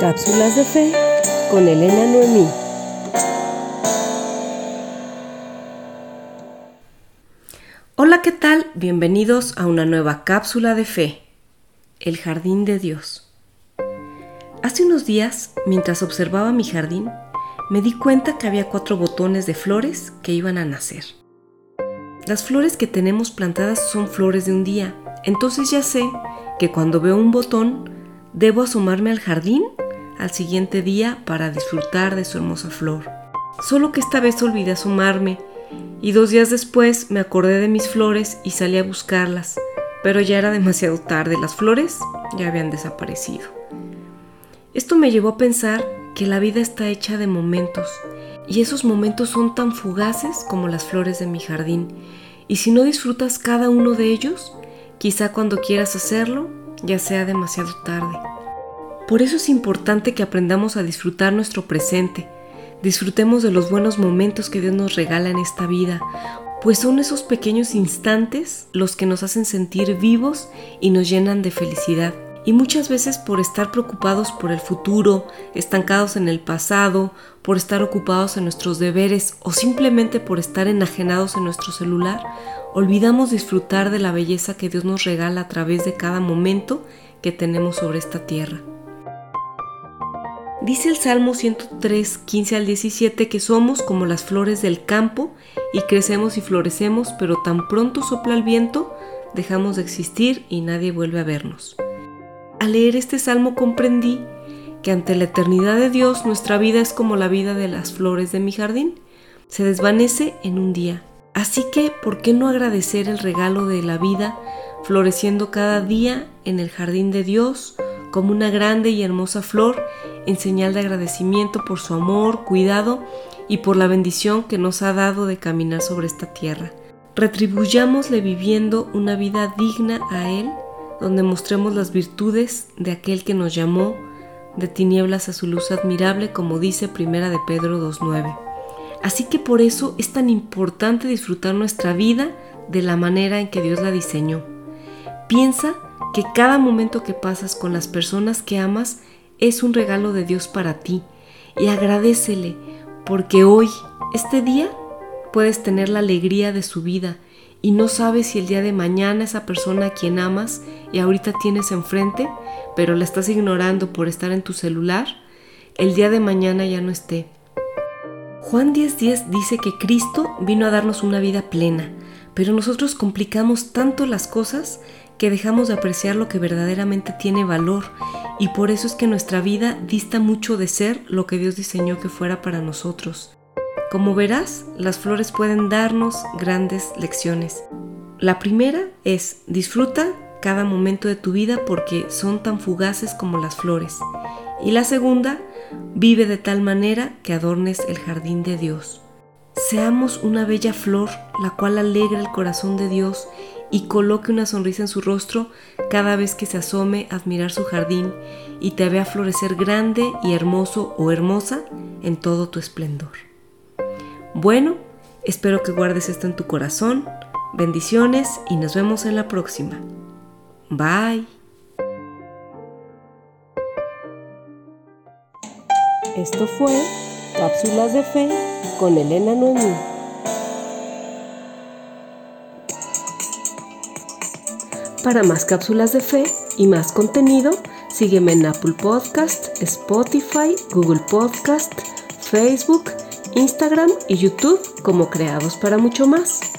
Cápsulas de Fe con Elena Noemí. Hola, ¿qué tal? Bienvenidos a una nueva cápsula de fe. El jardín de Dios. Hace unos días, mientras observaba mi jardín, me di cuenta que había cuatro botones de flores que iban a nacer. Las flores que tenemos plantadas son flores de un día, entonces ya sé que cuando veo un botón, debo asomarme al jardín al siguiente día para disfrutar de su hermosa flor. Solo que esta vez olvidé asomarme y dos días después me acordé de mis flores y salí a buscarlas, pero ya era demasiado tarde, las flores ya habían desaparecido. Esto me llevó a pensar que la vida está hecha de momentos y esos momentos son tan fugaces como las flores de mi jardín y si no disfrutas cada uno de ellos, quizá cuando quieras hacerlo ya sea demasiado tarde. Por eso es importante que aprendamos a disfrutar nuestro presente, disfrutemos de los buenos momentos que Dios nos regala en esta vida, pues son esos pequeños instantes los que nos hacen sentir vivos y nos llenan de felicidad. Y muchas veces por estar preocupados por el futuro, estancados en el pasado, por estar ocupados en nuestros deberes o simplemente por estar enajenados en nuestro celular, olvidamos disfrutar de la belleza que Dios nos regala a través de cada momento que tenemos sobre esta tierra. Dice el Salmo 103, 15 al 17 que somos como las flores del campo y crecemos y florecemos, pero tan pronto sopla el viento, dejamos de existir y nadie vuelve a vernos. Al leer este salmo comprendí que ante la eternidad de Dios nuestra vida es como la vida de las flores de mi jardín, se desvanece en un día. Así que, ¿por qué no agradecer el regalo de la vida floreciendo cada día en el jardín de Dios? como una grande y hermosa flor en señal de agradecimiento por su amor, cuidado y por la bendición que nos ha dado de caminar sobre esta tierra. Retribuyámosle viviendo una vida digna a Él, donde mostremos las virtudes de aquel que nos llamó de tinieblas a su luz admirable, como dice Primera de Pedro 2.9. Así que por eso es tan importante disfrutar nuestra vida de la manera en que Dios la diseñó. Piensa que cada momento que pasas con las personas que amas es un regalo de Dios para ti y agradecele porque hoy, este día, puedes tener la alegría de su vida y no sabes si el día de mañana esa persona a quien amas y ahorita tienes enfrente, pero la estás ignorando por estar en tu celular, el día de mañana ya no esté. Juan 10:10 dice que Cristo vino a darnos una vida plena, pero nosotros complicamos tanto las cosas que dejamos de apreciar lo que verdaderamente tiene valor y por eso es que nuestra vida dista mucho de ser lo que Dios diseñó que fuera para nosotros. Como verás, las flores pueden darnos grandes lecciones. La primera es disfruta cada momento de tu vida porque son tan fugaces como las flores. Y la segunda, vive de tal manera que adornes el jardín de Dios. Seamos una bella flor, la cual alegra el corazón de Dios y coloque una sonrisa en su rostro cada vez que se asome a admirar su jardín y te vea florecer grande y hermoso o hermosa en todo tu esplendor. Bueno, espero que guardes esto en tu corazón. Bendiciones y nos vemos en la próxima. Bye. Esto fue Cápsulas de Fe con Elena Noemí. Para más cápsulas de fe y más contenido, sígueme en Apple Podcast, Spotify, Google Podcast, Facebook, Instagram y YouTube como Creados para mucho más.